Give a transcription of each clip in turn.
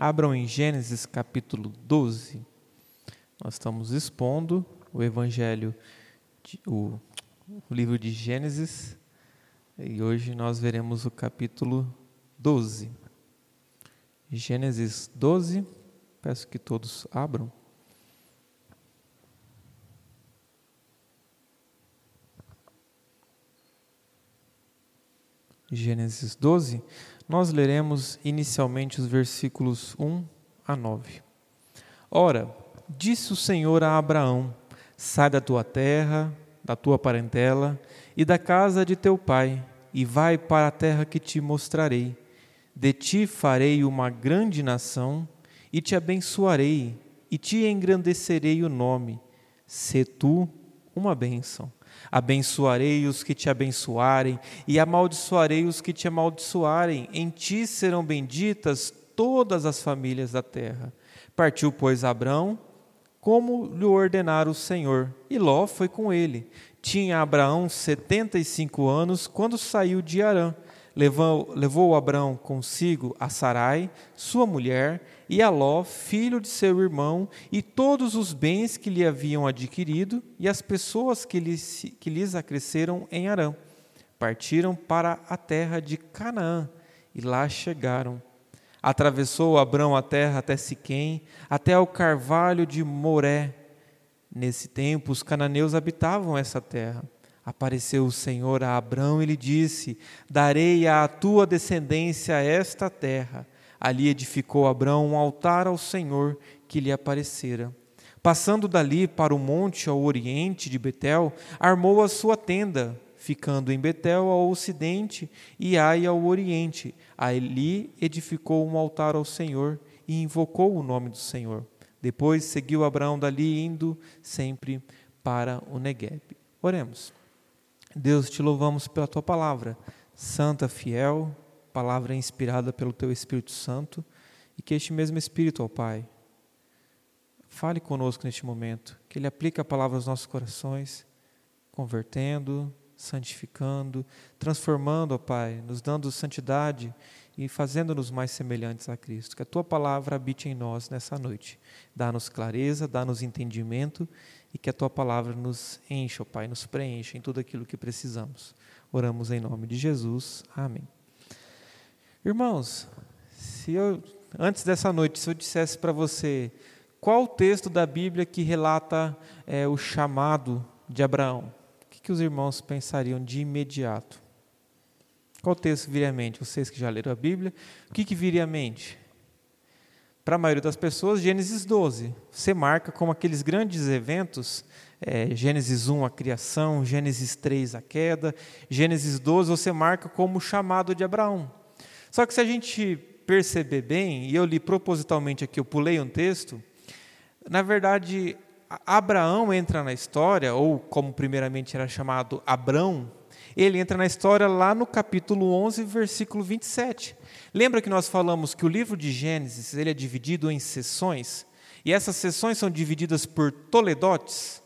Abram em Gênesis capítulo 12. Nós estamos expondo o Evangelho, de, o, o livro de Gênesis, e hoje nós veremos o capítulo 12. Gênesis 12, peço que todos abram. Gênesis 12, nós leremos inicialmente os versículos 1 a 9. Ora, disse o Senhor a Abraão: Sai da tua terra, da tua parentela e da casa de teu pai, e vai para a terra que te mostrarei. De ti farei uma grande nação, e te abençoarei, e te engrandecerei o nome. Se tu uma bênção. Abençoarei os que te abençoarem, e amaldiçoarei os que te amaldiçoarem. Em ti serão benditas todas as famílias da terra. Partiu, pois, Abrão, como lhe ordenara o Senhor, e Ló foi com ele. Tinha Abraão setenta e cinco anos quando saiu de Arã. Levou, levou Abraão consigo a Sarai, sua mulher, e a Ló, filho de seu irmão, e todos os bens que lhe haviam adquirido, e as pessoas que lhes, que lhes acresceram em Arã. Partiram para a terra de Canaã, e lá chegaram. Atravessou Abrão a terra até Siquém, até ao carvalho de Moré. Nesse tempo, os cananeus habitavam essa terra. Apareceu o Senhor a Abrão e lhe disse: Darei à tua descendência esta terra Ali edificou Abraão um altar ao Senhor que lhe aparecera. Passando dali para o monte ao oriente de Betel, armou a sua tenda, ficando em Betel ao ocidente e Ai ao oriente. Ali edificou um altar ao Senhor e invocou o nome do Senhor. Depois seguiu Abraão dali, indo sempre para o Negueb. Oremos. Deus, te louvamos pela tua palavra, santa, fiel, palavra inspirada pelo Teu Espírito Santo e que este mesmo Espírito, ó Pai, fale conosco neste momento, que Ele aplique a palavra aos nossos corações, convertendo, santificando, transformando, ó Pai, nos dando santidade e fazendo-nos mais semelhantes a Cristo. Que a Tua palavra habite em nós nessa noite. Dá-nos clareza, dá-nos entendimento e que a Tua palavra nos encha, ó Pai, nos preencha em tudo aquilo que precisamos. Oramos em nome de Jesus. Amém. Irmãos, se eu antes dessa noite, se eu dissesse para você qual o texto da Bíblia que relata é, o chamado de Abraão, o que, que os irmãos pensariam de imediato? Qual texto viria à mente? Vocês que já leram a Bíblia, o que, que viria à mente? Para a maioria das pessoas, Gênesis 12. Você marca como aqueles grandes eventos, é, Gênesis 1, a criação, Gênesis 3, a queda, Gênesis 12, você marca como o chamado de Abraão. Só que se a gente perceber bem, e eu li propositalmente aqui, eu pulei um texto, na verdade, Abraão entra na história, ou como primeiramente era chamado Abrão, ele entra na história lá no capítulo 11, versículo 27. Lembra que nós falamos que o livro de Gênesis ele é dividido em seções, e essas seções são divididas por toledotes?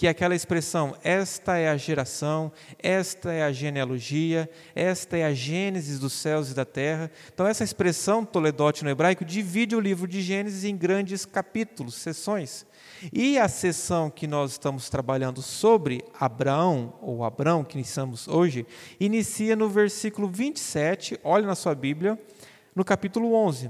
que é aquela expressão, esta é a geração, esta é a genealogia, esta é a gênesis dos céus e da terra. Então, essa expressão toledote no hebraico divide o livro de Gênesis em grandes capítulos, seções. E a seção que nós estamos trabalhando sobre Abraão, ou Abrão, que iniciamos hoje, inicia no versículo 27, olhe na sua Bíblia, no capítulo 11.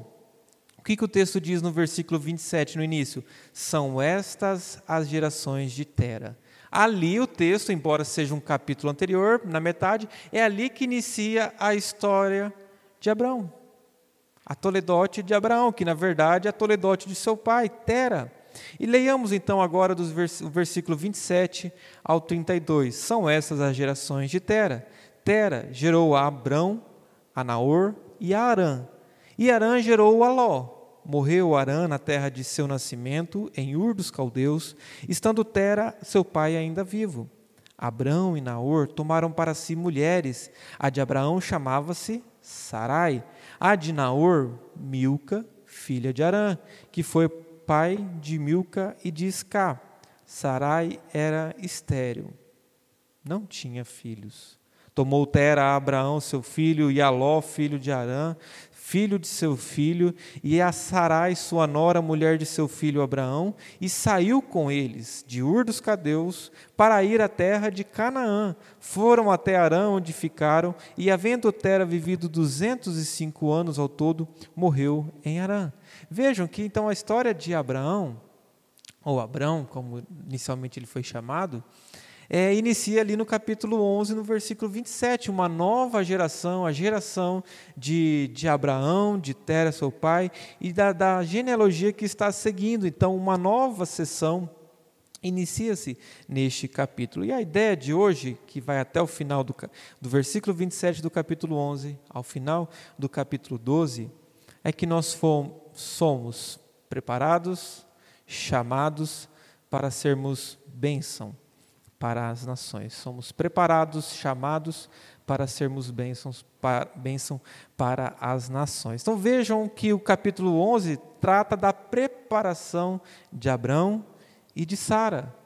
O que, que o texto diz no versículo 27, no início? São estas as gerações de Tera. Ali o texto, embora seja um capítulo anterior, na metade, é ali que inicia a história de Abraão. A Toledote de Abraão, que na verdade é a Toledote de seu pai, Tera. E leiamos então agora do versículo 27 ao 32. São essas as gerações de Tera. Tera gerou a Abrão, a Naor e a Arã. E Arã gerou Aló. Morreu Arã na terra de seu nascimento, em Ur dos Caldeus, estando Tera, seu pai, ainda vivo. Abrão e Naor tomaram para si mulheres. A de Abraão chamava-se Sarai. A de Naor, Milca, filha de Arã, que foi pai de Milca e de Isca. Sarai era estéril, não tinha filhos. Tomou Tera a Abraão, seu filho, e Aló, filho de Arã, filho de seu filho, e a Sarai, sua nora, mulher de seu filho Abraão, e saiu com eles de Ur dos Cadeus para ir à terra de Canaã. Foram até Arã, onde ficaram, e havendo Tera vivido 205 anos ao todo, morreu em Arã. Vejam que então a história de Abraão, ou Abrão, como inicialmente ele foi chamado, é, inicia ali no capítulo 11, no versículo 27, uma nova geração, a geração de, de Abraão, de Tera, seu pai, e da, da genealogia que está seguindo. Então, uma nova sessão inicia-se neste capítulo. E a ideia de hoje, que vai até o final do, do versículo 27 do capítulo 11, ao final do capítulo 12, é que nós fomos, somos preparados, chamados para sermos bênção para as nações. Somos preparados, chamados para sermos bênçãos, para, bênção para as nações. Então vejam que o capítulo 11 trata da preparação de Abraão e de Sara.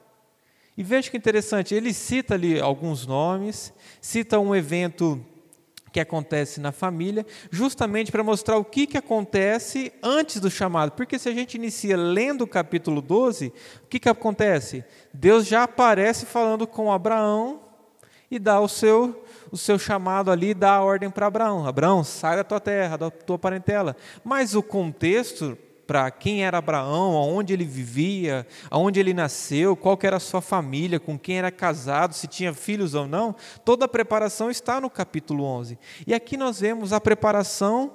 E veja que interessante, ele cita ali alguns nomes, cita um evento que acontece na família, justamente para mostrar o que, que acontece antes do chamado. Porque se a gente inicia lendo o capítulo 12, o que, que acontece? Deus já aparece falando com Abraão e dá o seu, o seu chamado ali, dá a ordem para Abraão: Abraão, sai da tua terra, da tua parentela. Mas o contexto para quem era Abraão, aonde ele vivia, aonde ele nasceu, qual era a sua família, com quem era casado, se tinha filhos ou não, toda a preparação está no capítulo 11. E aqui nós vemos a preparação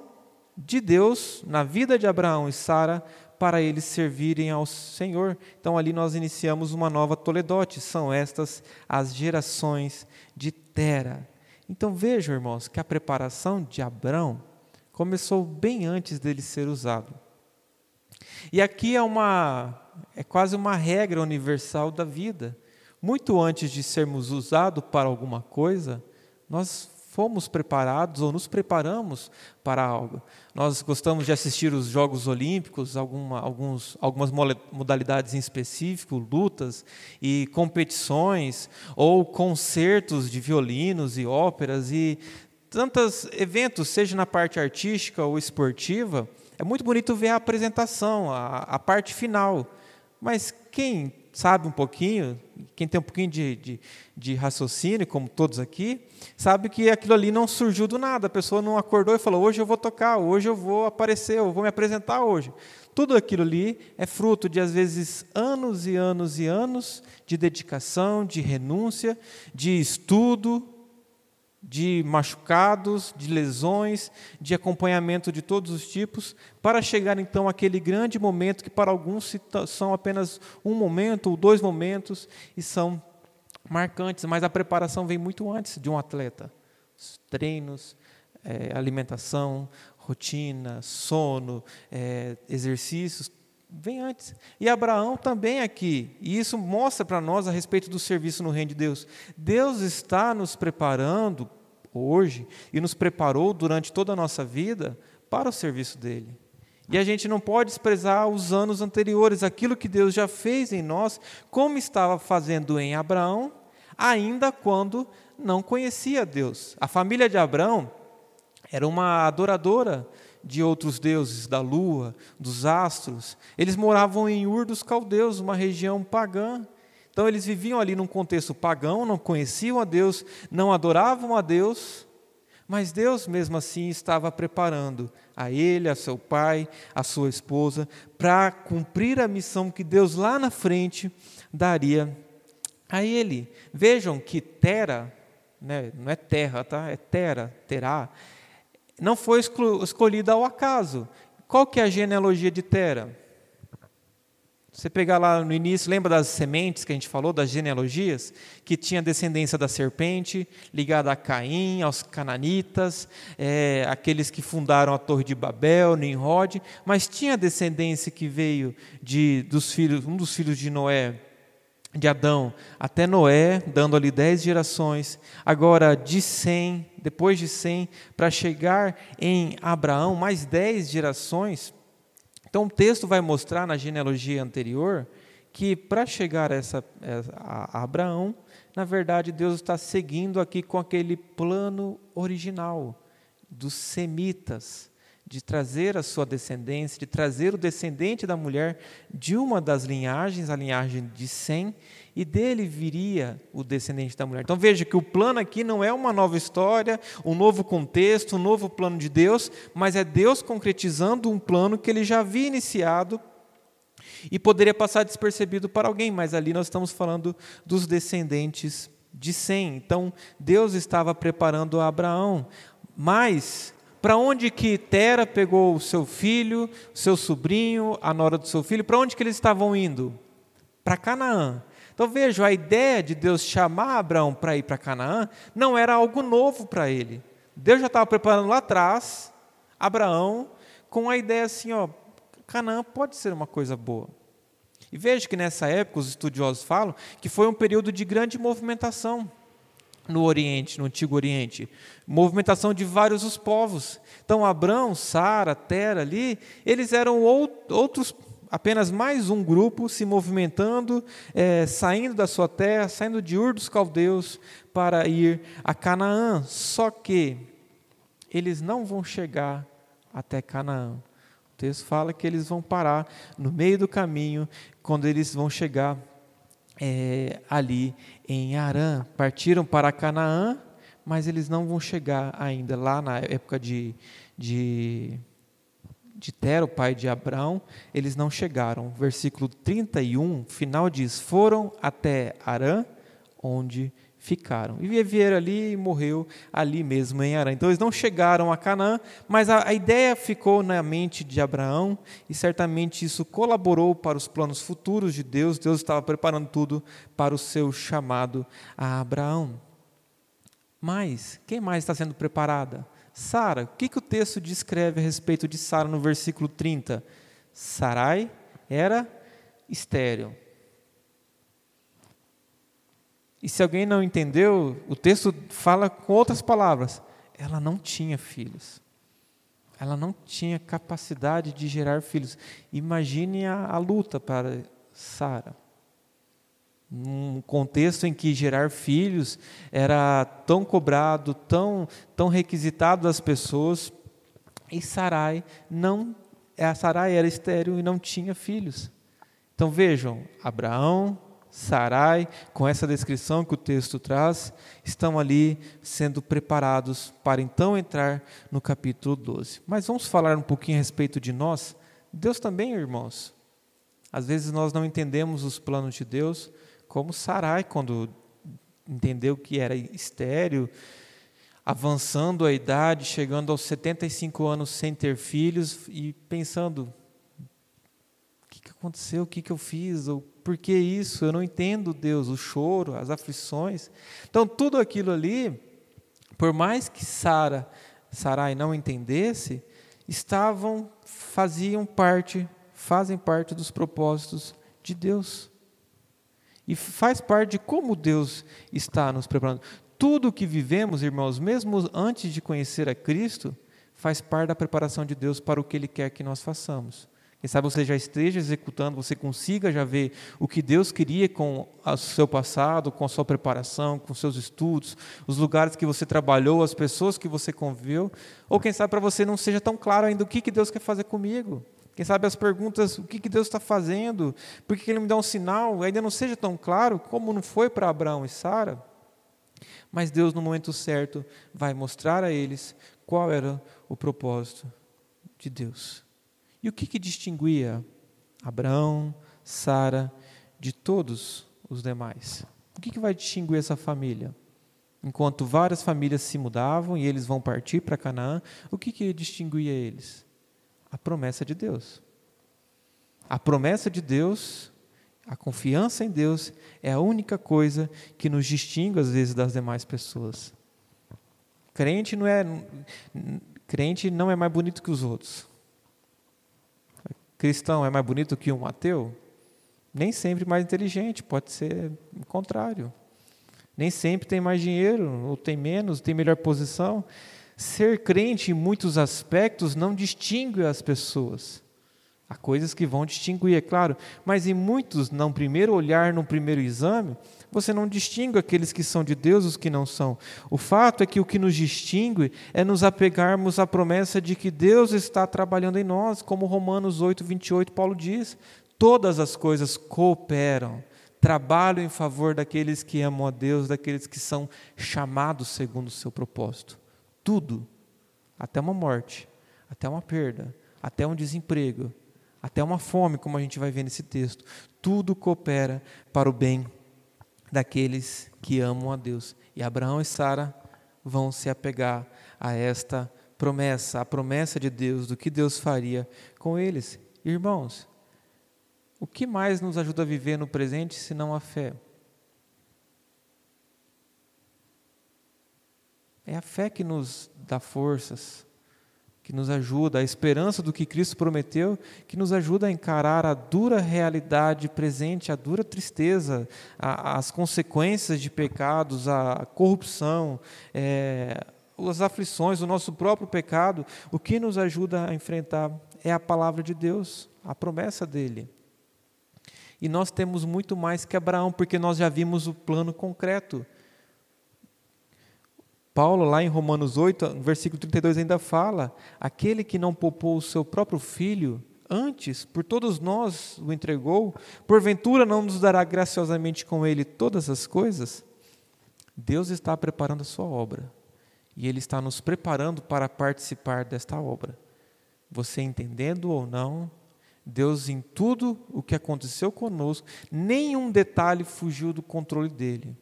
de Deus na vida de Abraão e Sara para eles servirem ao Senhor. Então ali nós iniciamos uma nova Toledote, são estas as gerações de Tera. Então vejam, irmãos, que a preparação de Abraão começou bem antes dele ser usado. E aqui é uma é quase uma regra universal da vida. Muito antes de sermos usados para alguma coisa, nós fomos preparados ou nos preparamos para algo. Nós gostamos de assistir os Jogos Olímpicos, alguma, alguns, algumas modalidades em específico, lutas e competições, ou concertos de violinos e óperas, e tantos eventos, seja na parte artística ou esportiva, é muito bonito ver a apresentação, a, a parte final. Mas quem sabe um pouquinho, quem tem um pouquinho de, de, de, raciocínio, como todos aqui, sabe que aquilo ali não surgiu do nada. A pessoa não acordou e falou: hoje eu vou tocar, hoje eu vou aparecer, eu vou me apresentar hoje. Tudo aquilo ali é fruto de, às vezes, anos e anos e anos de dedicação, de renúncia, de estudo, de machucados, de lesões, de acompanhamento de todos os tipos, para chegar então àquele grande momento que para alguns são apenas um momento ou dois momentos e são marcantes, mas a preparação vem muito antes de um atleta. treinos, é, alimentação, rotina, sono, é, exercícios, vem antes. E Abraão também aqui, e isso mostra para nós a respeito do serviço no reino de Deus. Deus está nos preparando hoje e nos preparou durante toda a nossa vida para o serviço dele. E a gente não pode desprezar os anos anteriores, aquilo que Deus já fez em nós, como estava fazendo em Abraão, ainda quando não conhecia Deus. A família de Abraão era uma adoradora de outros deuses, da lua, dos astros. Eles moravam em Ur dos Caldeus, uma região pagã. Então eles viviam ali num contexto pagão, não conheciam a Deus, não adoravam a Deus, mas Deus mesmo assim estava preparando a ele, a seu pai, a sua esposa, para cumprir a missão que Deus lá na frente daria a ele. Vejam que Tera, né, não é terra, tá? é Tera, Terá, não foi escolhida ao acaso. Qual que é a genealogia de Tera? Você pegar lá no início, lembra das sementes que a gente falou, das genealogias? Que tinha descendência da serpente, ligada a Caim, aos cananitas, é, aqueles que fundaram a Torre de Babel, Nimrod, mas tinha descendência que veio de, dos filhos, um dos filhos de Noé, de Adão até Noé, dando ali dez gerações, agora de cem, depois de cem, para chegar em Abraão, mais dez gerações. Então o texto vai mostrar na genealogia anterior que para chegar a, essa, a Abraão, na verdade Deus está seguindo aqui com aquele plano original dos semitas, de trazer a sua descendência, de trazer o descendente da mulher de uma das linhagens, a linhagem de Sem, e dele viria o descendente da mulher. Então veja que o plano aqui não é uma nova história, um novo contexto, um novo plano de Deus, mas é Deus concretizando um plano que ele já havia iniciado e poderia passar despercebido para alguém, mas ali nós estamos falando dos descendentes de Sem. Então Deus estava preparando Abraão, mas para onde que Tera pegou o seu filho, seu sobrinho, a nora do seu filho? Para onde que eles estavam indo? Para Canaã. Então veja, a ideia de Deus chamar Abraão para ir para Canaã não era algo novo para ele. Deus já estava preparando lá atrás Abraão com a ideia assim, ó, Canaã pode ser uma coisa boa. E veja que nessa época os estudiosos falam que foi um período de grande movimentação no Oriente, no Antigo Oriente. Movimentação de vários os povos. Então, Abrão, Sara, Tera ali, eles eram outros, apenas mais um grupo se movimentando, é, saindo da sua terra, saindo de Ur dos Caldeus para ir a Canaã. Só que eles não vão chegar até Canaã. O texto fala que eles vão parar no meio do caminho, quando eles vão chegar é, ali em Arã. Partiram para Canaã, mas eles não vão chegar ainda lá na época de, de, de Tero, pai de Abraão, eles não chegaram. Versículo 31, final diz: Foram até Arã, onde ficaram. E vieram ali e morreu ali mesmo em Arã. Então eles não chegaram a Canaã, mas a, a, ideia ficou na mente de Abraão e certamente isso colaborou para os planos futuros de Deus. Deus estava preparando tudo para o seu chamado a Abraão. Mas quem mais está sendo preparada? Sara. O que, que o texto descreve a respeito de Sara no versículo 30? Sarai era estéril. E se alguém não entendeu, o texto fala com outras palavras. Ela não tinha filhos. Ela não tinha capacidade de gerar filhos. Imagine a, a luta para Sara. Num contexto em que gerar filhos era tão cobrado, tão, tão requisitado das pessoas, e Sarai não, a Sarai era estéril e não tinha filhos. Então vejam, Abraão, Sarai, com essa descrição que o texto traz, estão ali sendo preparados para então entrar no capítulo 12. Mas vamos falar um pouquinho a respeito de nós. Deus também, irmãos. Às vezes nós não entendemos os planos de Deus, como Sarai, quando entendeu que era estéreo, avançando a idade, chegando aos 75 anos sem ter filhos e pensando: o que aconteceu? O que eu fiz? Ou por que isso? Eu não entendo, Deus, o choro, as aflições. Então, tudo aquilo ali, por mais que Sara, Sarai não entendesse, estavam, faziam parte, fazem parte dos propósitos de Deus. E faz parte de como Deus está nos preparando. Tudo o que vivemos, irmãos, mesmo antes de conhecer a Cristo, faz parte da preparação de Deus para o que Ele quer que nós façamos. Quem sabe você já esteja executando, você consiga já ver o que Deus queria com o seu passado, com a sua preparação, com seus estudos, os lugares que você trabalhou, as pessoas que você conviveu. Ou quem sabe para você não seja tão claro ainda o que, que Deus quer fazer comigo. Quem sabe as perguntas, o que, que Deus está fazendo, por que, que Ele me dá um sinal, ainda não seja tão claro como não foi para Abraão e Sara. Mas Deus, no momento certo, vai mostrar a eles qual era o propósito de Deus. E o que, que distinguia Abraão, Sara, de todos os demais? O que, que vai distinguir essa família? Enquanto várias famílias se mudavam e eles vão partir para Canaã, o que, que distinguia eles? A promessa de Deus. A promessa de Deus, a confiança em Deus, é a única coisa que nos distingue, às vezes, das demais pessoas. Crente não é, crente não é mais bonito que os outros cristão é mais bonito que um ateu? Nem sempre mais inteligente, pode ser o contrário. Nem sempre tem mais dinheiro, ou tem menos, tem melhor posição. Ser crente em muitos aspectos não distingue as pessoas. Há coisas que vão distinguir, é claro, mas em muitos, no primeiro olhar, no primeiro exame, você não distingue aqueles que são de Deus e os que não são. O fato é que o que nos distingue é nos apegarmos à promessa de que Deus está trabalhando em nós, como Romanos 8, 28, Paulo diz: todas as coisas cooperam, trabalham em favor daqueles que amam a Deus, daqueles que são chamados segundo o seu propósito. Tudo, até uma morte, até uma perda, até um desemprego, até uma fome, como a gente vai ver nesse texto. Tudo coopera para o bem daqueles que amam a Deus. E Abraão e Sara vão se apegar a esta promessa, a promessa de Deus, do que Deus faria com eles. Irmãos, o que mais nos ajuda a viver no presente senão a fé? É a fé que nos dá forças, que nos ajuda, a esperança do que Cristo prometeu, que nos ajuda a encarar a dura realidade presente, a dura tristeza, a, as consequências de pecados, a corrupção, é, as aflições, o nosso próprio pecado. O que nos ajuda a enfrentar é a palavra de Deus, a promessa dele. E nós temos muito mais que Abraão, porque nós já vimos o plano concreto. Paulo, lá em Romanos 8, versículo 32, ainda fala: aquele que não poupou o seu próprio filho, antes, por todos nós o entregou, porventura não nos dará graciosamente com ele todas as coisas? Deus está preparando a sua obra e Ele está nos preparando para participar desta obra. Você entendendo ou não, Deus, em tudo o que aconteceu conosco, nenhum detalhe fugiu do controle dele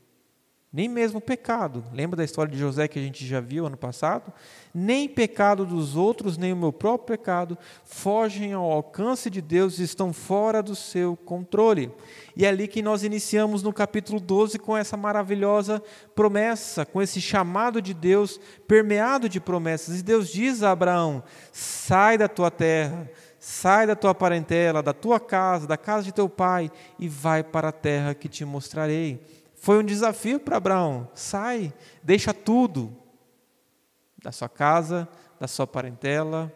nem mesmo pecado. Lembra da história de José que a gente já viu ano passado? Nem pecado dos outros, nem o meu próprio pecado fogem ao alcance de Deus e estão fora do seu controle. E é ali que nós iniciamos no capítulo 12 com essa maravilhosa promessa, com esse chamado de Deus permeado de promessas. E Deus diz a Abraão: sai da tua terra, sai da tua parentela, da tua casa, da casa de teu pai e vai para a terra que te mostrarei. Foi um desafio para Abraão. Sai, deixa tudo da sua casa, da sua parentela,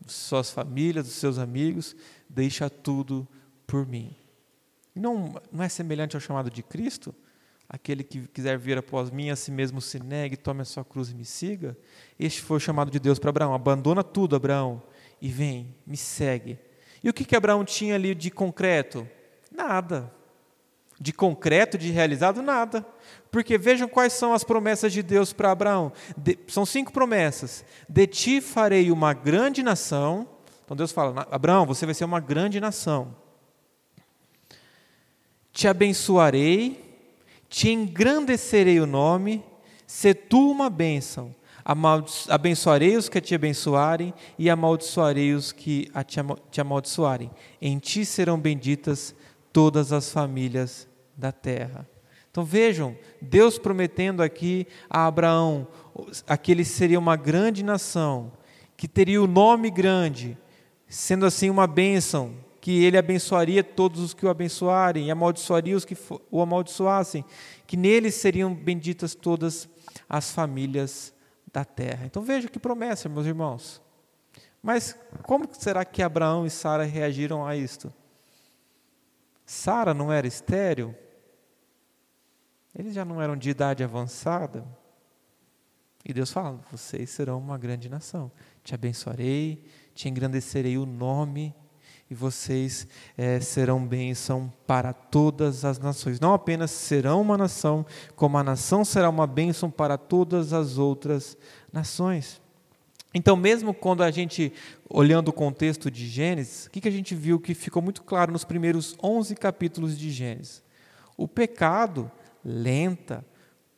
das suas famílias, dos seus amigos, deixa tudo por mim. Não, não é semelhante ao chamado de Cristo? Aquele que quiser vir após mim, a si mesmo se negue, tome a sua cruz e me siga. Este foi o chamado de Deus para Abraão. Abandona tudo, Abraão, e vem, me segue. E o que, que Abraão tinha ali de concreto? Nada de concreto, de realizado, nada. Porque vejam quais são as promessas de Deus para Abraão. De, são cinco promessas. De ti farei uma grande nação. Então Deus fala: Abraão, você vai ser uma grande nação. Te abençoarei, te engrandecerei o nome, se tu uma bênção. Abençoarei os que te abençoarem e amaldiçoarei os que te amaldiçoarem. Em ti serão benditas todas as famílias da terra. Então vejam, Deus prometendo aqui a Abraão que ele seria uma grande nação, que teria o nome grande, sendo assim uma bênção, que ele abençoaria todos os que o abençoarem e amaldiçoaria os que o amaldiçoassem, que nele seriam benditas todas as famílias da terra. Então veja que promessa, meus irmãos. Mas como será que Abraão e Sara reagiram a isto? Sara não era estéril? Eles já não eram de idade avançada. E Deus fala: vocês serão uma grande nação. Te abençoarei, te engrandecerei o nome, e vocês é, serão bênção para todas as nações. Não apenas serão uma nação, como a nação será uma bênção para todas as outras nações. Então, mesmo quando a gente, olhando o contexto de Gênesis, o que, que a gente viu que ficou muito claro nos primeiros 11 capítulos de Gênesis? O pecado lenta,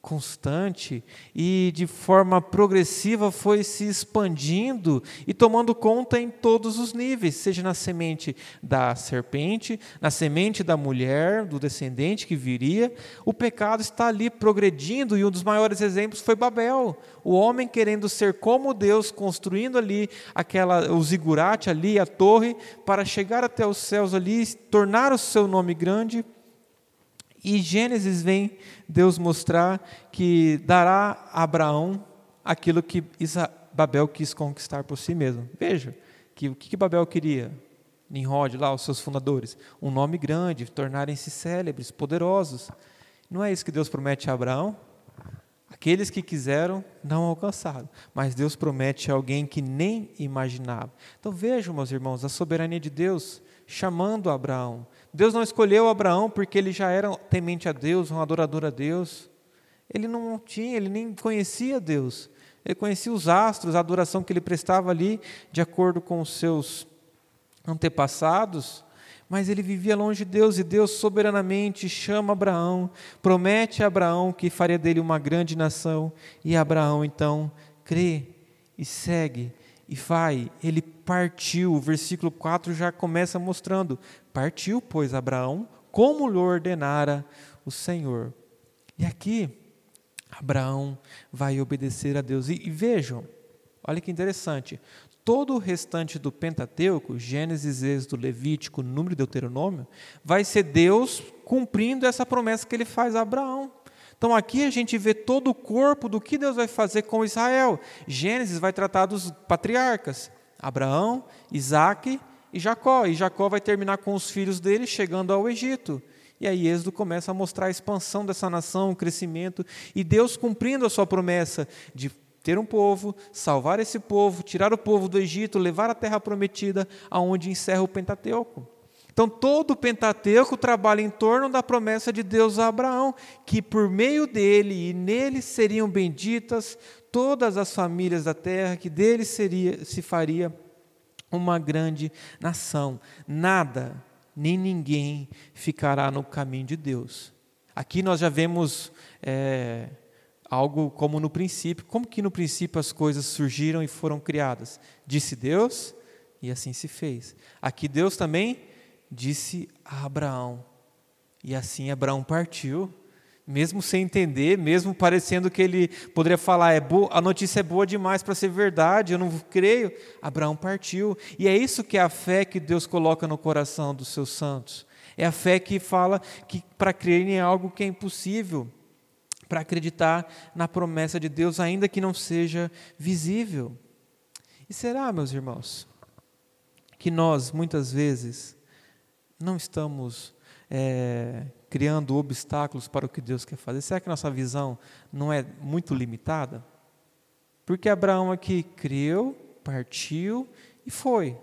constante e de forma progressiva foi se expandindo e tomando conta em todos os níveis, seja na semente da serpente, na semente da mulher, do descendente que viria, o pecado está ali progredindo e um dos maiores exemplos foi Babel, o homem querendo ser como Deus, construindo ali aquela o zigurate ali, a torre, para chegar até os céus ali, tornar o seu nome grande e Gênesis vem Deus mostrar que dará a Abraão aquilo que Babel quis conquistar por si mesmo. Veja, que o que Babel queria? Nimrod, lá, os seus fundadores, um nome grande, tornarem-se célebres, poderosos. Não é isso que Deus promete a Abraão? Aqueles que quiseram não alcançaram, mas Deus promete a alguém que nem imaginava. Então vejam, meus irmãos, a soberania de Deus chamando Abraão. Deus não escolheu Abraão porque ele já era temente a Deus, um adorador a Deus. Ele não tinha, ele nem conhecia Deus. Ele conhecia os astros, a adoração que ele prestava ali, de acordo com os seus antepassados, mas ele vivia longe de Deus e Deus soberanamente chama Abraão, promete a Abraão que faria dele uma grande nação, e Abraão então crê e segue e vai. Ele partiu, o versículo 4 já começa mostrando: partiu, pois, Abraão, como lhe ordenara o Senhor. E aqui, Abraão vai obedecer a Deus. E, e vejam, olha que interessante: todo o restante do Pentateuco, Gênesis, Êxodo, Levítico, Número e Deuteronômio, vai ser Deus cumprindo essa promessa que ele faz a Abraão. Então aqui a gente vê todo o corpo do que Deus vai fazer com Israel. Gênesis vai tratar dos patriarcas, Abraão, Isaac e Jacó. E Jacó vai terminar com os filhos dele chegando ao Egito. E aí Êxodo começa a mostrar a expansão dessa nação, o crescimento, e Deus cumprindo a sua promessa de ter um povo, salvar esse povo, tirar o povo do Egito, levar a terra prometida, aonde encerra o Pentateuco. Então todo o Pentateuco trabalha em torno da promessa de Deus a Abraão, que por meio dele e nele seriam benditas todas as famílias da terra, que dele seria, se faria uma grande nação. Nada, nem ninguém ficará no caminho de Deus. Aqui nós já vemos é, algo como no princípio. Como que no princípio as coisas surgiram e foram criadas? Disse Deus e assim se fez. Aqui Deus também disse a Abraão. E assim Abraão partiu, mesmo sem entender, mesmo parecendo que ele poderia falar, é boa, a notícia é boa demais para ser verdade, eu não creio. Abraão partiu. E é isso que é a fé que Deus coloca no coração dos seus santos. É a fé que fala que para crer em algo que é impossível para acreditar na promessa de Deus, ainda que não seja visível. E será, meus irmãos, que nós, muitas vezes, não estamos é, criando obstáculos para o que Deus quer fazer? Será que nossa visão não é muito limitada? Porque Abraão aqui creu, partiu e foi.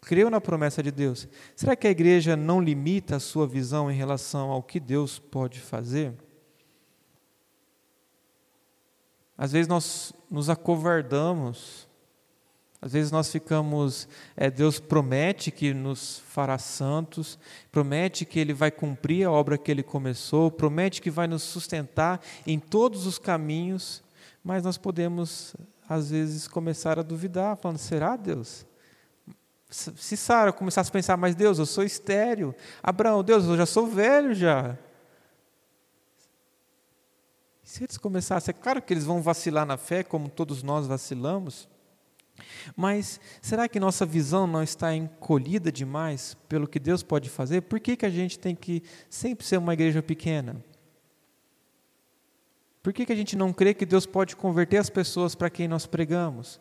Creu na promessa de Deus. Será que a igreja não limita a sua visão em relação ao que Deus pode fazer? Às vezes nós nos acovardamos, às vezes nós ficamos, é, Deus promete que nos fará santos, promete que Ele vai cumprir a obra que Ele começou, promete que vai nos sustentar em todos os caminhos, mas nós podemos, às vezes, começar a duvidar, falando: será Deus? Se Sara começasse a pensar, mas Deus, eu sou estéreo. Abraão, Deus, eu já sou velho já. Se eles começassem, é claro que eles vão vacilar na fé, como todos nós vacilamos, mas será que nossa visão não está encolhida demais pelo que Deus pode fazer? Por que, que a gente tem que sempre ser uma igreja pequena? Por que, que a gente não crê que Deus pode converter as pessoas para quem nós pregamos?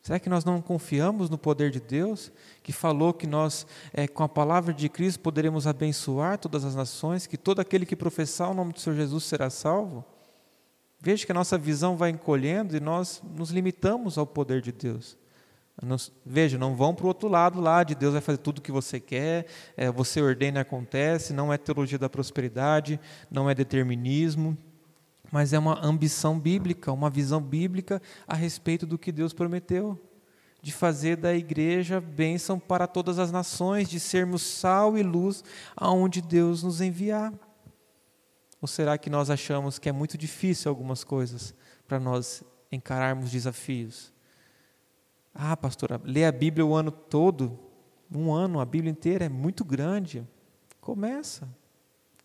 Será que nós não confiamos no poder de Deus, que falou que nós, é, com a palavra de Cristo, poderemos abençoar todas as nações, que todo aquele que professar o nome do Senhor Jesus será salvo? Veja que a nossa visão vai encolhendo e nós nos limitamos ao poder de Deus. Nos, veja, não vão para o outro lado lá, de Deus vai fazer tudo o que você quer, é, você ordena e acontece, não é teologia da prosperidade, não é determinismo, mas é uma ambição bíblica, uma visão bíblica a respeito do que Deus prometeu, de fazer da igreja bênção para todas as nações, de sermos sal e luz aonde Deus nos enviar. Ou será que nós achamos que é muito difícil algumas coisas para nós encararmos desafios? Ah, pastora, ler a Bíblia o ano todo, um ano, a Bíblia inteira é muito grande. Começa.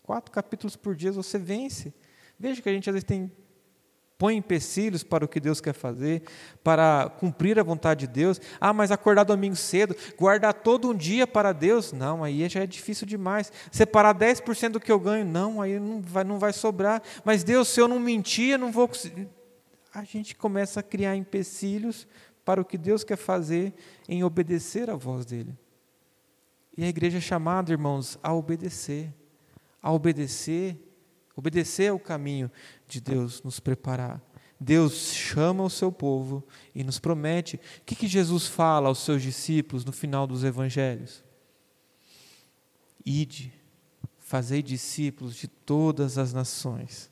Quatro capítulos por dia você vence. Veja que a gente às vezes tem põe empecilhos para o que Deus quer fazer, para cumprir a vontade de Deus. Ah, mas acordar domingo cedo, guardar todo um dia para Deus, não, aí já é difícil demais. Separar 10% do que eu ganho, não, aí não vai, não vai sobrar. Mas Deus, se eu não mentir, eu não vou conseguir. A gente começa a criar empecilhos para o que Deus quer fazer em obedecer à voz dele. E a igreja é chamada, irmãos, a obedecer. A obedecer, obedecer é o caminho de Deus nos preparar. Deus chama o seu povo e nos promete. O que, que Jesus fala aos seus discípulos no final dos evangelhos? Ide, fazei discípulos de todas as nações,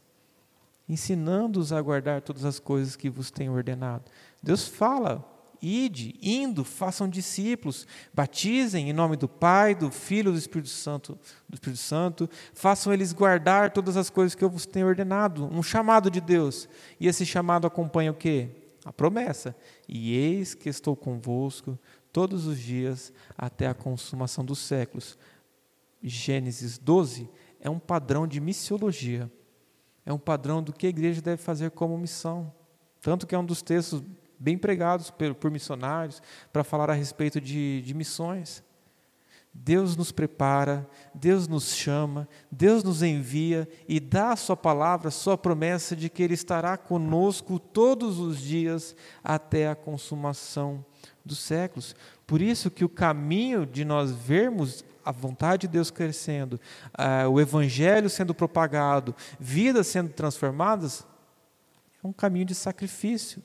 ensinando-os a guardar todas as coisas que vos tenho ordenado. Deus fala Ide, indo, façam discípulos, batizem em nome do Pai, do Filho e do Espírito Santo, do Espírito Santo, façam eles guardar todas as coisas que eu vos tenho ordenado, um chamado de Deus. E esse chamado acompanha o quê? A promessa. E eis que estou convosco todos os dias até a consumação dos séculos. Gênesis 12 é um padrão de missiologia. É um padrão do que a igreja deve fazer como missão. Tanto que é um dos textos bem pregados por, por missionários, para falar a respeito de, de missões. Deus nos prepara, Deus nos chama, Deus nos envia e dá a Sua palavra, a Sua promessa de que Ele estará conosco todos os dias até a consumação dos séculos. Por isso que o caminho de nós vermos a vontade de Deus crescendo, uh, o Evangelho sendo propagado, vidas sendo transformadas, é um caminho de sacrifício.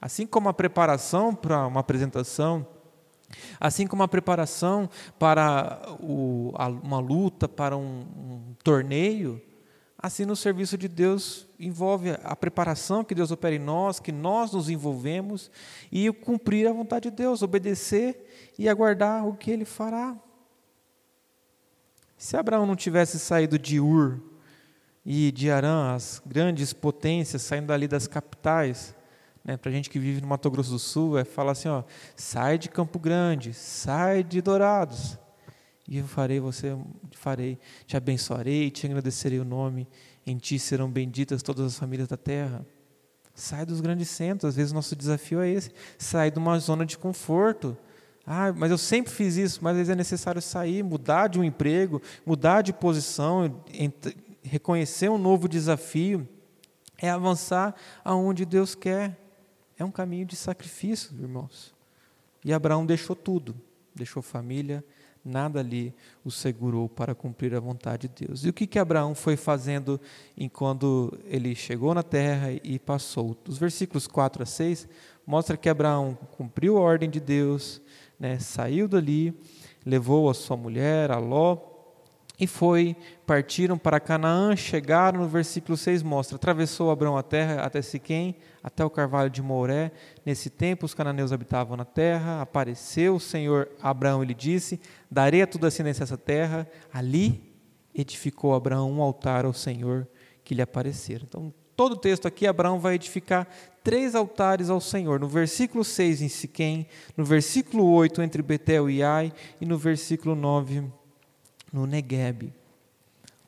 Assim como a preparação para uma apresentação, assim como a preparação para o, a, uma luta, para um, um torneio, assim no serviço de Deus envolve a preparação que Deus opera em nós, que nós nos envolvemos e o cumprir a vontade de Deus, obedecer e aguardar o que Ele fará. Se Abraão não tivesse saído de Ur e de Arã, as grandes potências, saindo dali das capitais, né, para a gente que vive no Mato Grosso do Sul, é falar assim: ó, sai de Campo Grande, sai de Dourados, e eu farei você, farei, te abençoarei, te agradecerei o nome, em ti serão benditas todas as famílias da terra. Sai dos grandes centros, às vezes o nosso desafio é esse, sai de uma zona de conforto. Ah, mas eu sempre fiz isso, mas às vezes é necessário sair, mudar de um emprego, mudar de posição, reconhecer um novo desafio, é avançar aonde Deus quer. É um caminho de sacrifício, irmãos. E Abraão deixou tudo, deixou família, nada ali o segurou para cumprir a vontade de Deus. E o que, que Abraão foi fazendo quando ele chegou na terra e passou? Os versículos 4 a 6 mostra que Abraão cumpriu a ordem de Deus, né, saiu dali, levou a sua mulher, a Ló, e foi, partiram para Canaã, chegaram, no versículo 6 mostra, atravessou Abraão a terra até Siquém, até o carvalho de Moré. Nesse tempo os cananeus habitavam na terra, apareceu o Senhor a Abraão e lhe disse, darei a tua descendência essa terra. Ali edificou Abraão um altar ao Senhor que lhe aparecera. Então, todo o texto aqui, Abraão vai edificar três altares ao Senhor. No versículo 6 em Siquém, no versículo 8 entre Betel e Ai, e no versículo 9 no Negueb,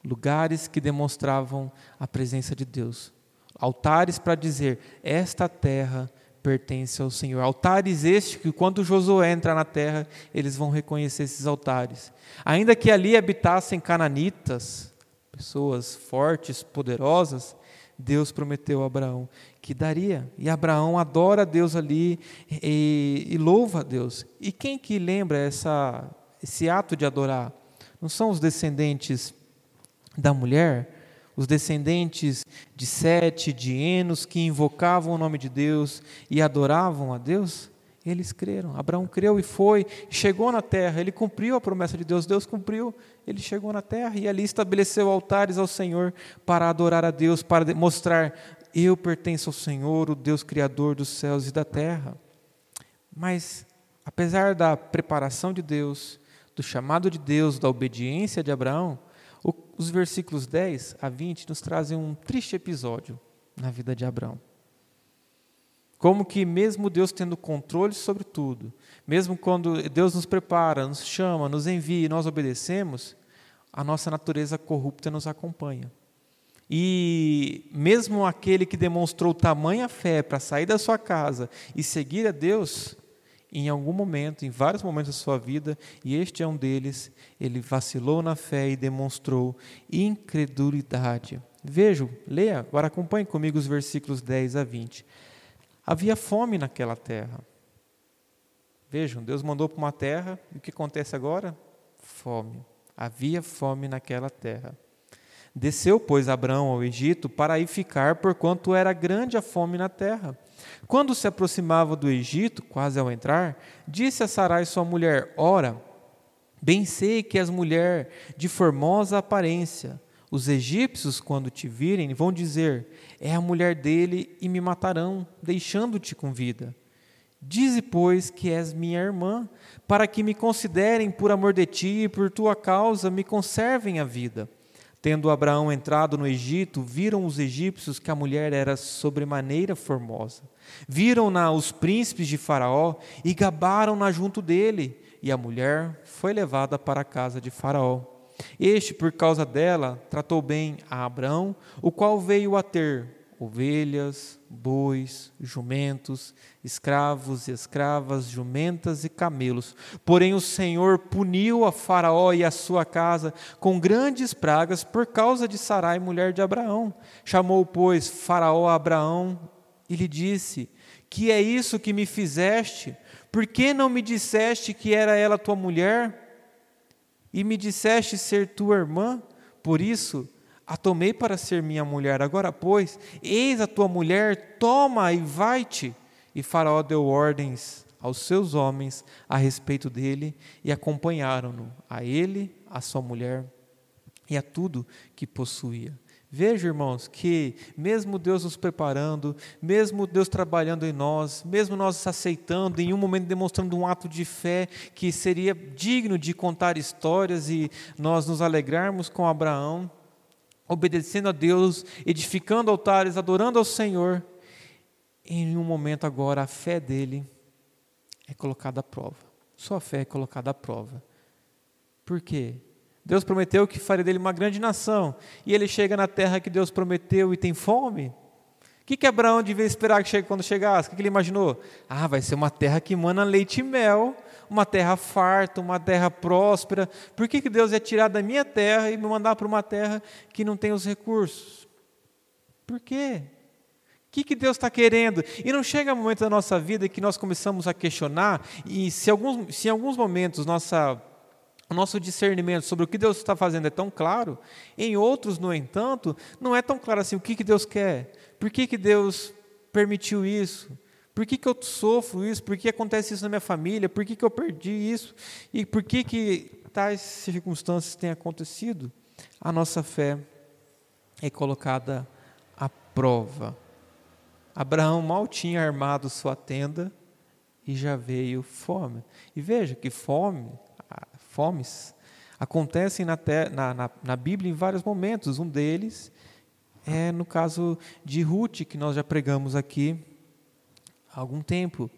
lugares que demonstravam a presença de Deus, altares para dizer: esta terra pertence ao Senhor. Altares estes que, quando Josué entrar na terra, eles vão reconhecer esses altares. Ainda que ali habitassem cananitas, pessoas fortes, poderosas, Deus prometeu a Abraão que daria. E Abraão adora Deus ali e, e louva a Deus. E quem que lembra essa, esse ato de adorar? Não são os descendentes da mulher, os descendentes de Sete, de Enos, que invocavam o nome de Deus e adoravam a Deus? Eles creram. Abraão creu e foi, chegou na terra, ele cumpriu a promessa de Deus, Deus cumpriu, ele chegou na terra e ali estabeleceu altares ao Senhor para adorar a Deus, para mostrar: eu pertenço ao Senhor, o Deus Criador dos céus e da terra. Mas, apesar da preparação de Deus, do chamado de Deus, da obediência de Abraão, os versículos 10 a 20 nos trazem um triste episódio na vida de Abraão. Como que, mesmo Deus tendo controle sobre tudo, mesmo quando Deus nos prepara, nos chama, nos envia e nós obedecemos, a nossa natureza corrupta nos acompanha. E mesmo aquele que demonstrou tamanha fé para sair da sua casa e seguir a Deus, em algum momento, em vários momentos da sua vida, e este é um deles, ele vacilou na fé e demonstrou incredulidade. Vejam, leia, agora acompanhe comigo os versículos 10 a 20. Havia fome naquela terra. Vejam, Deus mandou para uma terra, e o que acontece agora? fome. Havia fome naquela terra. Desceu, pois, Abraão ao Egito para aí ficar, porquanto era grande a fome na terra. Quando se aproximava do Egito, quase ao entrar, disse a Sarai sua mulher: Ora, bem sei que és mulher de formosa aparência. Os egípcios, quando te virem, vão dizer: É a mulher dele, e me matarão, deixando-te com vida. Dize, pois, que és minha irmã, para que me considerem por amor de ti e por tua causa me conservem a vida. Tendo Abraão entrado no Egito, viram os egípcios que a mulher era sobremaneira formosa. Viram-na os príncipes de Faraó e gabaram-na junto dele, e a mulher foi levada para a casa de Faraó. Este, por causa dela, tratou bem a Abraão, o qual veio a ter ovelhas, bois, jumentos, escravos e escravas, jumentas e camelos. Porém, o Senhor puniu a Faraó e a sua casa com grandes pragas por causa de Sarai, mulher de Abraão. Chamou, pois, Faraó a Abraão e lhe disse: Que é isso que me fizeste? Por que não me disseste que era ela tua mulher? E me disseste ser tua irmã? Por isso, a tomei para ser minha mulher. Agora, pois, eis a tua mulher, toma e vai-te. E Faraó deu ordens aos seus homens a respeito dele e acompanharam-no, a ele, a sua mulher e a tudo que possuía. Veja, irmãos, que mesmo Deus nos preparando, mesmo Deus trabalhando em nós, mesmo nós aceitando, em um momento demonstrando um ato de fé que seria digno de contar histórias e nós nos alegrarmos com Abraão, obedecendo a Deus, edificando altares, adorando ao Senhor, em um momento agora a fé dele é colocada à prova. Sua fé é colocada à prova. Por quê? Deus prometeu que faria dele uma grande nação, e ele chega na terra que Deus prometeu e tem fome. O que, que Abraão devia esperar que chegue quando chegasse? O que, que ele imaginou? Ah, vai ser uma terra que emana leite e mel, uma terra farta, uma terra próspera. Por que, que Deus ia tirar da minha terra e me mandar para uma terra que não tem os recursos? Por quê? O que, que Deus está querendo? E não chega um momento da nossa vida que nós começamos a questionar, e se, alguns, se em alguns momentos nossa, o nosso discernimento sobre o que Deus está fazendo é tão claro, em outros, no entanto, não é tão claro assim o que, que Deus quer. Por que, que Deus permitiu isso? Por que, que eu sofro isso? Por que acontece isso na minha família? Por que, que eu perdi isso? E por que, que tais circunstâncias têm acontecido? A nossa fé é colocada à prova. Abraão mal tinha armado sua tenda e já veio fome. E veja que fome, fomes, acontecem na, na, na Bíblia em vários momentos. Um deles é no caso de Ruth, que nós já pregamos aqui há algum tempo.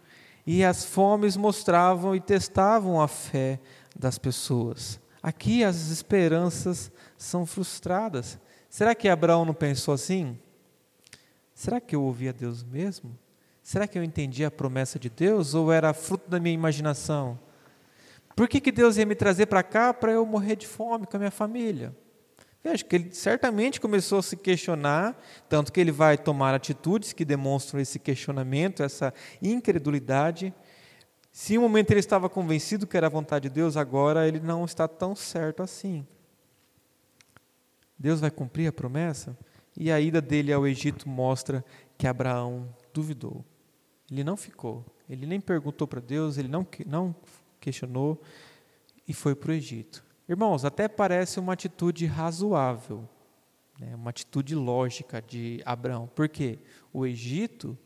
E as fomes mostravam e testavam a fé das pessoas. Aqui as esperanças são frustradas. Será que Abraão não pensou assim? Será que eu ouvia Deus mesmo? Será que eu entendia a promessa de Deus ou era fruto da minha imaginação? Por que, que Deus ia me trazer para cá para eu morrer de fome com a minha família? Veja que ele certamente começou a se questionar, tanto que ele vai tomar atitudes que demonstram esse questionamento, essa incredulidade. Se em um momento ele estava convencido que era a vontade de Deus, agora ele não está tão certo assim. Deus vai cumprir a promessa? E a ida dele ao Egito mostra que Abraão duvidou. Ele não ficou, ele nem perguntou para Deus, ele não, não questionou e foi para o Egito. Irmãos, até parece uma atitude razoável, né? uma atitude lógica de Abraão. Por quê? O Egito,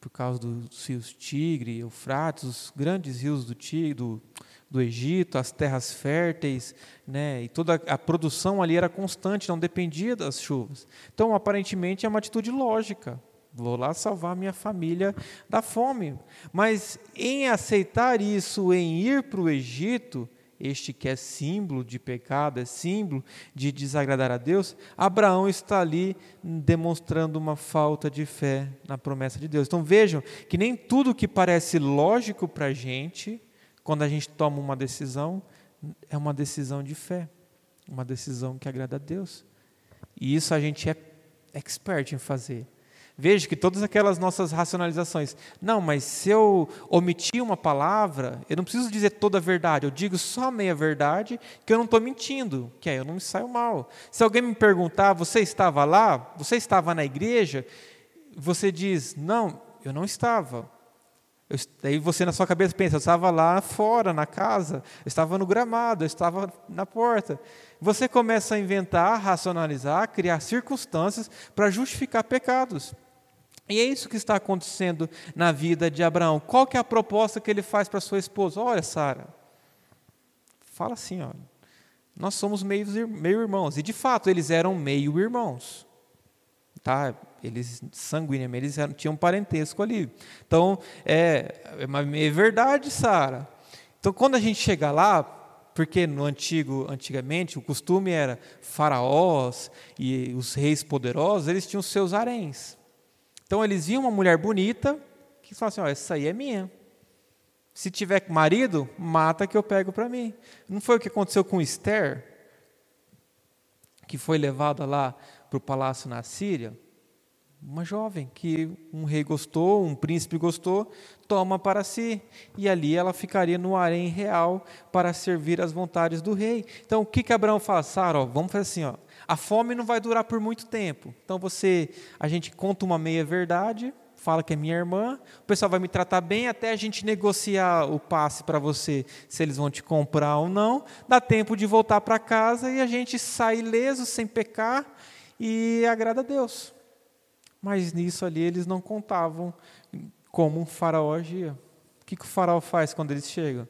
por causa dos rios Tigre, Eufrates, os grandes rios do, Tigre, do, do Egito, as terras férteis, né? e toda a produção ali era constante, não dependia das chuvas. Então, aparentemente, é uma atitude lógica. Vou lá salvar minha família da fome. Mas em aceitar isso, em ir para o Egito, este que é símbolo de pecado, é símbolo de desagradar a Deus, Abraão está ali demonstrando uma falta de fé na promessa de Deus. Então vejam que nem tudo que parece lógico para a gente, quando a gente toma uma decisão, é uma decisão de fé, uma decisão que agrada a Deus. E isso a gente é expert em fazer. Veja que todas aquelas nossas racionalizações, não, mas se eu omitir uma palavra, eu não preciso dizer toda a verdade, eu digo só a meia verdade, que eu não estou mentindo, que aí eu não me saio mal. Se alguém me perguntar, você estava lá? Você estava na igreja? Você diz, não, eu não estava. Eu, aí você na sua cabeça pensa, eu estava lá fora, na casa, eu estava no gramado, eu estava na porta. Você começa a inventar, racionalizar, criar circunstâncias para justificar pecados. E é isso que está acontecendo na vida de Abraão. Qual que é a proposta que ele faz para sua esposa? Olha, Sara, fala assim, olha, nós somos meio, irmãos. E de fato, eles eram meio irmãos. Tá? eles sanguíneos, eles eram, tinham parentesco ali. Então, é, é, é verdade, Sara. Então, quando a gente chega lá, porque no antigo, antigamente, o costume era faraós e os reis poderosos, eles tinham seus haréns. Então, eles viam uma mulher bonita, que falavam assim, ó, essa aí é minha. Se tiver marido, mata que eu pego para mim. Não foi o que aconteceu com Esther, que foi levada lá para o palácio na Síria? Uma jovem que um rei gostou, um príncipe gostou, toma para si. E ali ela ficaria no harém real para servir às vontades do rei. Então o que, que Abraão faz? Sara, ó, vamos fazer assim, ó, a fome não vai durar por muito tempo. Então você, a gente conta uma meia verdade, fala que é minha irmã, o pessoal vai me tratar bem até a gente negociar o passe para você, se eles vão te comprar ou não. Dá tempo de voltar para casa e a gente sai ileso, sem pecar e agrada a Deus. Mas nisso ali eles não contavam como um faraó agia. O que, que o faraó faz quando eles chegam?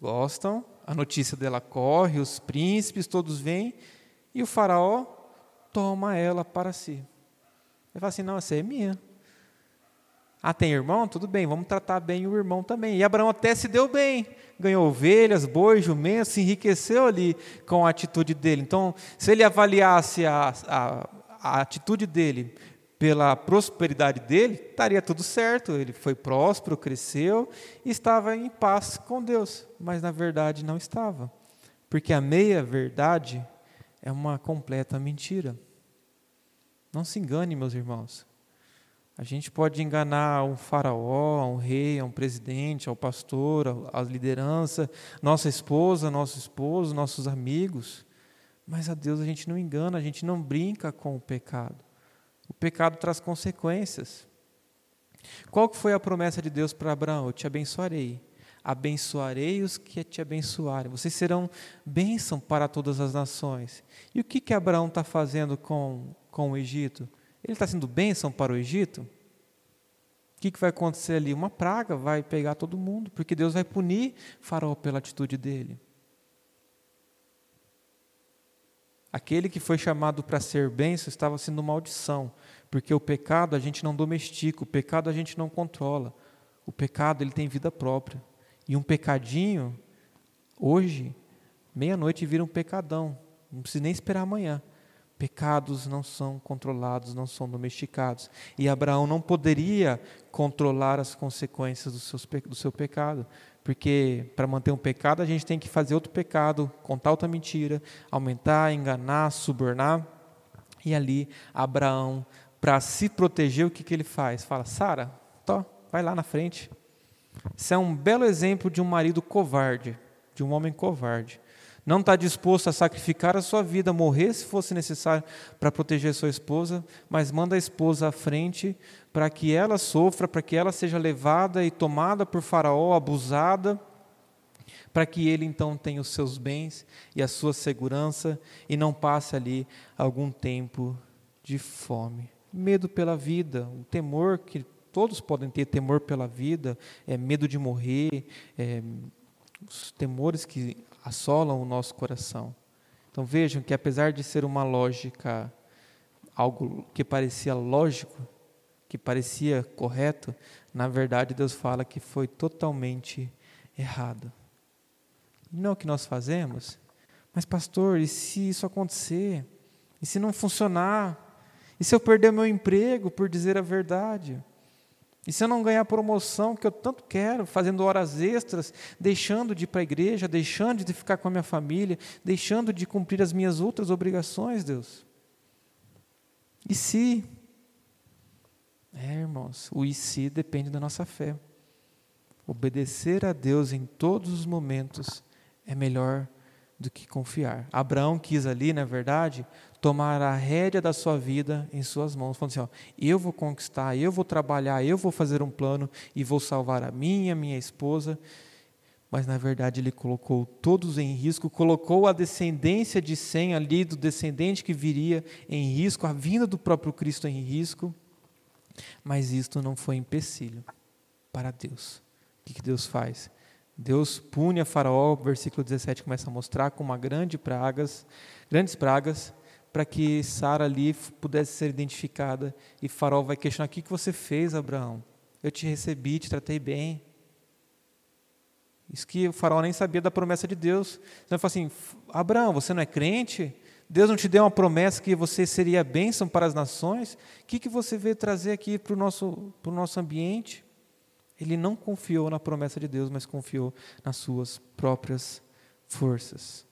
Gostam, a notícia dela corre, os príncipes todos vêm, e o faraó toma ela para si. Ele fala assim: não, essa é minha. Ah, tem irmão? Tudo bem, vamos tratar bem o irmão também. E Abraão até se deu bem, ganhou ovelhas, bois, jumentos, se enriqueceu ali com a atitude dele. Então, se ele avaliasse a, a, a atitude dele pela prosperidade dele, estaria tudo certo. Ele foi próspero, cresceu e estava em paz com Deus. Mas na verdade não estava. Porque a meia-verdade é uma completa mentira. Não se engane, meus irmãos. A gente pode enganar um faraó, um rei, um presidente, ao pastor, a liderança, nossa esposa, nosso esposo, nossos amigos. Mas a Deus a gente não engana, a gente não brinca com o pecado. O pecado traz consequências. Qual foi a promessa de Deus para Abraão? Eu te abençoarei. Abençoarei os que te abençoarem. Vocês serão bênção para todas as nações. E o que, que Abraão está fazendo com, com o Egito? Ele está sendo bênção para o Egito? O que, que vai acontecer ali? Uma praga vai pegar todo mundo, porque Deus vai punir Faraó pela atitude dele. Aquele que foi chamado para ser bênção estava sendo maldição, porque o pecado a gente não domestica, o pecado a gente não controla. O pecado ele tem vida própria. E um pecadinho, hoje, meia-noite vira um pecadão. Não precisa nem esperar amanhã. Pecados não são controlados, não são domesticados. E Abraão não poderia controlar as consequências do, seu pecado, porque para manter um pecado a gente tem que fazer outro pecado, contar outra mentira, aumentar, enganar, subornar. E ali Abraão, para se proteger, o que, que ele faz? Fala, Sara, vai lá na frente. Isso é um belo exemplo de um marido covarde, de um homem covarde. Não está disposto a sacrificar a sua vida, morrer se fosse necessário para proteger sua esposa, mas manda a esposa à frente para que ela sofra, para que ela seja levada e tomada por Faraó, abusada, para que ele então tenha os seus bens e a sua segurança e não passe ali algum tempo de fome. Medo pela vida, o temor que todos podem ter temor pela vida, é medo de morrer, é, os temores que assolam o nosso coração. Então vejam que apesar de ser uma lógica, algo que parecia lógico, que parecia correto, na verdade Deus fala que foi totalmente errado. Não é o que nós fazemos? Mas, pastor, e se isso acontecer? E se não funcionar? E se eu perder meu emprego por dizer a verdade? E se eu não ganhar a promoção que eu tanto quero, fazendo horas extras, deixando de ir para a igreja, deixando de ficar com a minha família, deixando de cumprir as minhas outras obrigações, Deus? E se É, irmãos, o e se depende da nossa fé. Obedecer a Deus em todos os momentos é melhor do que confiar. Abraão quis ali, na verdade, tomar a rédea da sua vida em suas mãos, falando assim: ó, eu vou conquistar, eu vou trabalhar, eu vou fazer um plano e vou salvar a minha, minha esposa. Mas na verdade ele colocou todos em risco, colocou a descendência de Sem ali, do descendente que viria em risco, a vinda do próprio Cristo em risco. Mas isto não foi empecilho para Deus que, que Deus faz? Deus pune a Faraó, versículo 17 começa a mostrar com uma grande pragas, grandes pragas, para que Sara ali pudesse ser identificada. E Faraó vai questionar: o que, você fez, Abraão? Eu te recebi, te tratei bem. Isso que o faraó nem sabia da promessa de Deus. Então ele fala assim: Abraão, você não é crente? Deus não te deu uma promessa que você seria bênção para as nações? O que, que você veio trazer aqui para o nosso, para o nosso ambiente? Ele não confiou na promessa de Deus, mas confiou nas suas próprias forças.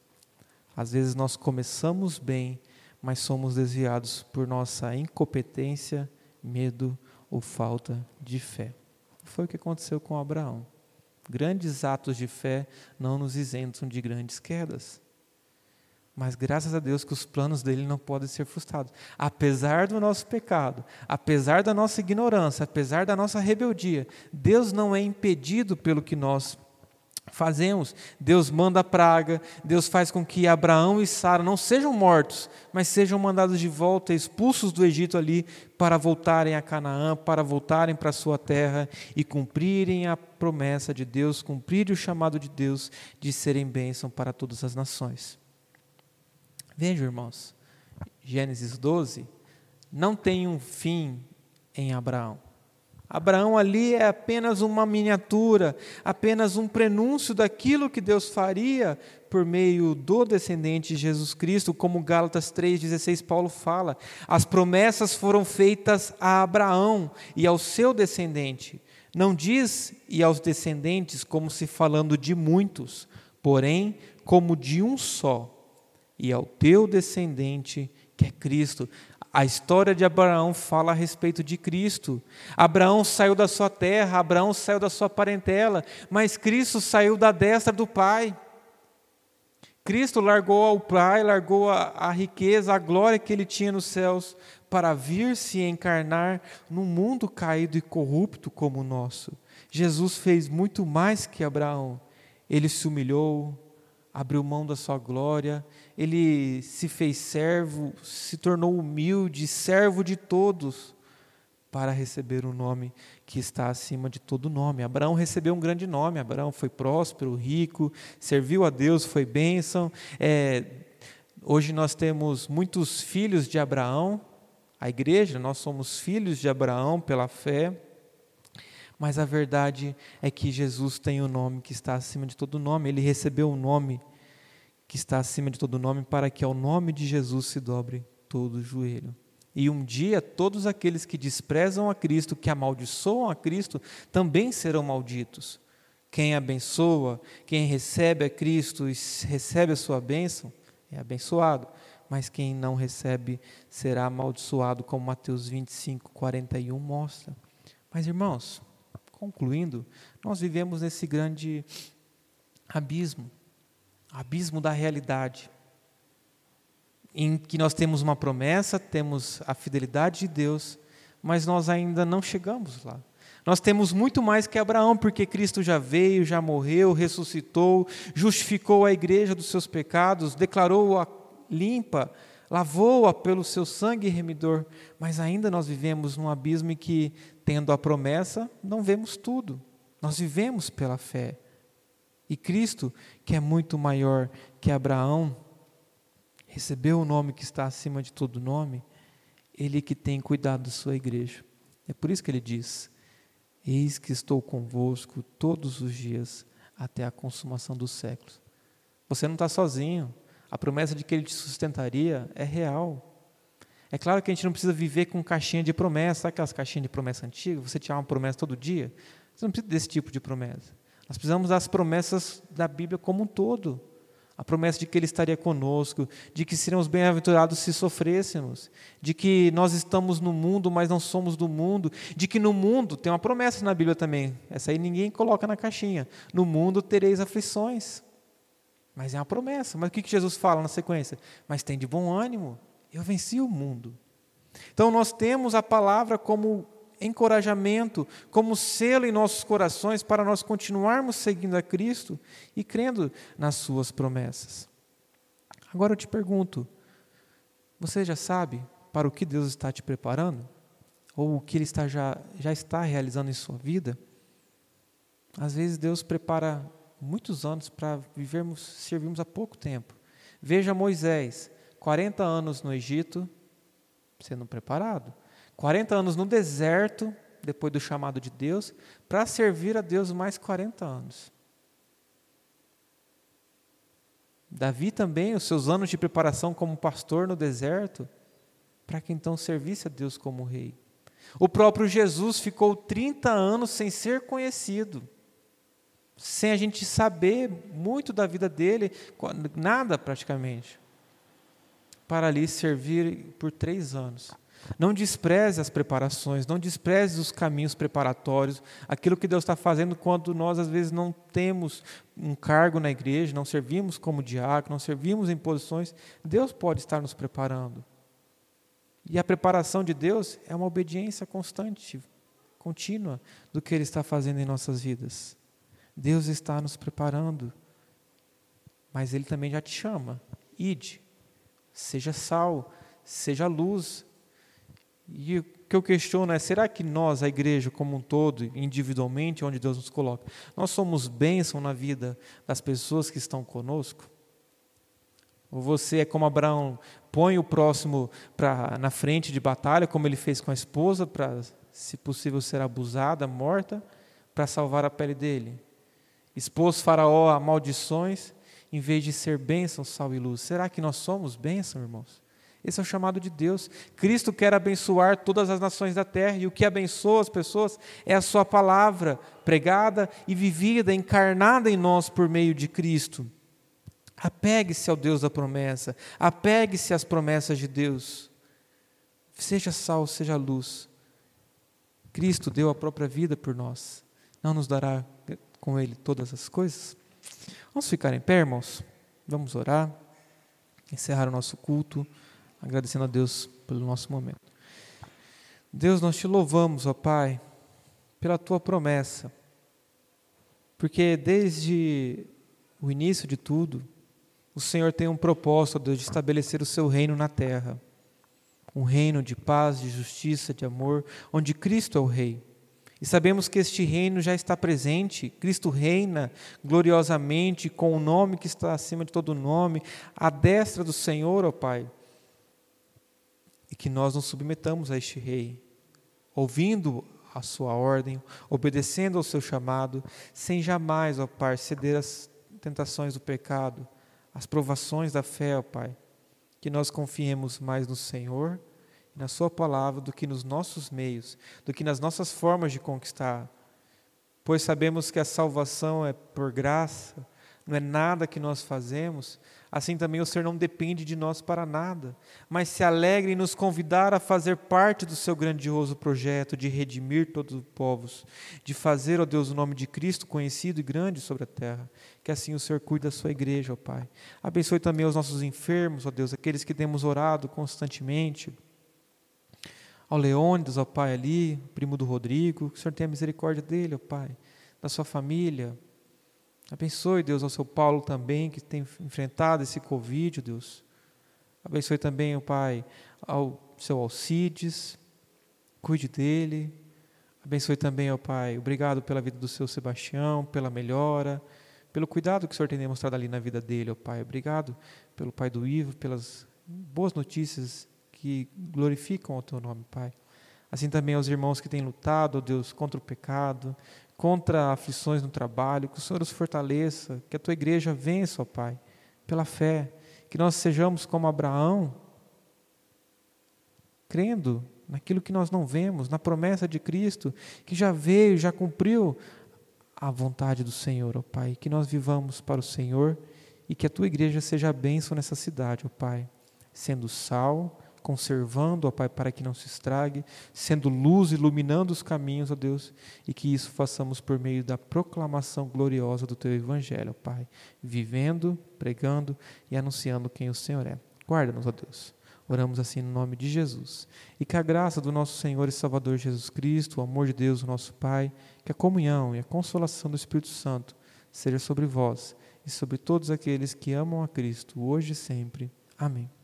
Às vezes nós começamos bem, mas somos desviados por nossa incompetência, medo ou falta de fé. Foi o que aconteceu com Abraão. Grandes atos de fé não nos isentam de grandes quedas. Mas graças a Deus que os planos dele não podem ser frustrados. Apesar do nosso pecado, apesar da nossa ignorância, apesar da nossa rebeldia, Deus não é impedido pelo que nós fazemos. Deus manda a praga, Deus faz com que Abraão e Sara não sejam mortos, mas sejam mandados de volta, expulsos do Egito ali, para voltarem a Canaã, para voltarem para a sua terra e cumprirem a promessa de Deus, cumprirem o chamado de Deus de serem bênção para todas as nações. Vejam, irmãos, Gênesis 12 não tem um fim em Abraão. Abraão ali é apenas uma miniatura, apenas um prenúncio daquilo que Deus faria por meio do descendente de Jesus Cristo, como Gálatas 3,16 Paulo fala. As promessas foram feitas a Abraão e ao seu descendente. Não diz e aos descendentes como se falando de muitos, porém como de um só e ao teu descendente, que é Cristo. A história de Abraão fala a respeito de Cristo. Abraão saiu da sua terra, Abraão saiu da sua parentela, mas Cristo saiu da destra do Pai. Cristo largou ao Pai, largou a, a riqueza, a glória que ele tinha nos céus, para vir se encarnar num mundo caído e corrupto como o nosso. Jesus fez muito mais que Abraão. Ele se humilhou, abriu mão da sua glória, ele se fez servo, se tornou humilde, servo de todos, para receber o um nome que está acima de todo nome. Abraão recebeu um grande nome, Abraão foi próspero, rico, serviu a Deus, foi bênção. É, hoje nós temos muitos filhos de Abraão, a igreja, nós somos filhos de Abraão pela fé. Mas a verdade é que Jesus tem o um nome que está acima de todo nome. Ele recebeu o um nome que está acima de todo nome, para que ao nome de Jesus se dobre todo o joelho. E um dia todos aqueles que desprezam a Cristo, que amaldiçoam a Cristo, também serão malditos. Quem abençoa, quem recebe a Cristo e recebe a sua bênção, é abençoado. Mas quem não recebe será amaldiçoado, como Mateus 25, 41 mostra. Mas irmãos, concluindo, nós vivemos nesse grande abismo, abismo da realidade, em que nós temos uma promessa, temos a fidelidade de Deus, mas nós ainda não chegamos lá. Nós temos muito mais que Abraão, porque Cristo já veio, já morreu, ressuscitou, justificou a igreja dos seus pecados, declarou-a limpa, lavou-a pelo seu sangue remidor, mas ainda nós vivemos num abismo em que tendo a promessa, não vemos tudo. Nós vivemos pela fé. E Cristo, que é muito maior que Abraão, recebeu o nome que está acima de todo nome, ele que tem cuidado da sua igreja. É por isso que ele diz: Eis que estou convosco todos os dias até a consumação dos séculos. Você não está sozinho. A promessa de que ele te sustentaria é real. É claro que a gente não precisa viver com caixinha de promessa, sabe aquelas caixinhas de promessa antigas? Você tinha uma promessa todo dia? Você não precisa desse tipo de promessa. Nós precisamos das promessas da Bíblia como um todo. a promessa de que Ele estaria conosco, de que seríamos bem-aventurados se sofrêssemos, de que nós estamos no mundo, mas não somos do mundo, de que no mundo, tem uma promessa na Bíblia também, essa aí ninguém coloca na caixinha: no mundo tereis aflições. Mas é uma promessa. Mas o que Jesus fala na sequência? Mas tem de bom ânimo, eu venci o mundo. Então nós temos a palavra como encorajamento, como selo em nossos corações para nós continuarmos seguindo a Cristo e crendo nas Suas promessas. Agora eu te pergunto: você já sabe para o que Deus está te preparando? Ou o que Ele está já, já está realizando em sua vida? Às vezes Deus prepara muitos anos para vivermos, servirmos há pouco tempo. Veja Moisés, 40 anos no Egito, sendo preparado. 40 anos no deserto, depois do chamado de Deus, para servir a Deus mais 40 anos. Davi também, os seus anos de preparação como pastor no deserto, para que então servisse a Deus como rei. O próprio Jesus ficou 30 anos sem ser conhecido, sem a gente saber muito da vida dele, nada praticamente, para ali servir por três anos. Não despreze as preparações, não despreze os caminhos preparatórios, aquilo que Deus está fazendo quando nós, às vezes, não temos um cargo na igreja, não servimos como diácono, não servimos em posições. Deus pode estar nos preparando. E a preparação de Deus é uma obediência constante, contínua, do que Ele está fazendo em nossas vidas. Deus está nos preparando, mas Ele também já te chama. Ide, seja sal, seja luz, e o que eu questiono é: será que nós, a igreja como um todo, individualmente, onde Deus nos coloca, nós somos bênção na vida das pessoas que estão conosco? Ou você é como Abraão, põe o próximo pra, na frente de batalha, como ele fez com a esposa, para, se possível, ser abusada, morta, para salvar a pele dele? Expôs Faraó a maldições, em vez de ser bênção, sal e luz. Será que nós somos bênção, irmãos? Esse é o chamado de Deus. Cristo quer abençoar todas as nações da terra, e o que abençoa as pessoas é a Sua palavra, pregada e vivida, encarnada em nós por meio de Cristo. Apegue-se ao Deus da promessa, apegue-se às promessas de Deus. Seja sal, seja luz. Cristo deu a própria vida por nós. Não nos dará com Ele todas as coisas? Vamos ficar em pé, irmãos? Vamos orar, encerrar o nosso culto agradecendo a Deus pelo nosso momento. Deus, nós te louvamos, ó Pai, pela tua promessa, porque desde o início de tudo, o Senhor tem um propósito, Deus, de estabelecer o seu reino na terra. Um reino de paz, de justiça, de amor, onde Cristo é o Rei. E sabemos que este reino já está presente, Cristo reina gloriosamente com o nome que está acima de todo nome, à destra do Senhor, ó Pai que nós nos submetamos a este Rei, ouvindo a sua ordem, obedecendo ao seu chamado, sem jamais, ó Pai, ceder às tentações do pecado, às provações da fé, ó Pai. Que nós confiemos mais no Senhor e na Sua palavra do que nos nossos meios, do que nas nossas formas de conquistar. Pois sabemos que a salvação é por graça, não é nada que nós fazemos, assim também o Senhor não depende de nós para nada, mas se alegra em nos convidar a fazer parte do seu grandioso projeto de redimir todos os povos, de fazer, ó Deus, o nome de Cristo conhecido e grande sobre a terra. Que assim o Senhor cuide da sua igreja, ó Pai. Abençoe também os nossos enfermos, ó Deus, aqueles que temos orado constantemente. Ao Leônidas, ó Pai, ali, primo do Rodrigo, que o Senhor tenha misericórdia dele, ó Pai, da sua família, Abençoe, Deus, ao seu Paulo também, que tem enfrentado esse Covid, Deus. Abençoe também, o Pai, ao seu Alcides, cuide dele. Abençoe também, ó Pai, obrigado pela vida do seu Sebastião, pela melhora, pelo cuidado que o Senhor tem demonstrado ali na vida dele, ó Pai. Obrigado pelo Pai do Ivo, pelas boas notícias que glorificam o teu nome, Pai. Assim também aos irmãos que têm lutado, ó Deus, contra o pecado, contra aflições no trabalho, que o Senhor os fortaleça, que a tua igreja vença, ó Pai, pela fé, que nós sejamos como Abraão, crendo naquilo que nós não vemos, na promessa de Cristo, que já veio, já cumpriu a vontade do Senhor, ó Pai, que nós vivamos para o Senhor e que a tua igreja seja a bênção nessa cidade, ó Pai, sendo sal, conservando, ó Pai, para que não se estrague, sendo luz, iluminando os caminhos, ó Deus, e que isso façamos por meio da proclamação gloriosa do Teu Evangelho, ó Pai, vivendo, pregando e anunciando quem o Senhor é. Guarda-nos, ó Deus. Oramos assim no nome de Jesus. E que a graça do nosso Senhor e Salvador Jesus Cristo, o amor de Deus, o nosso Pai, que a comunhão e a consolação do Espírito Santo seja sobre vós e sobre todos aqueles que amam a Cristo, hoje e sempre. Amém.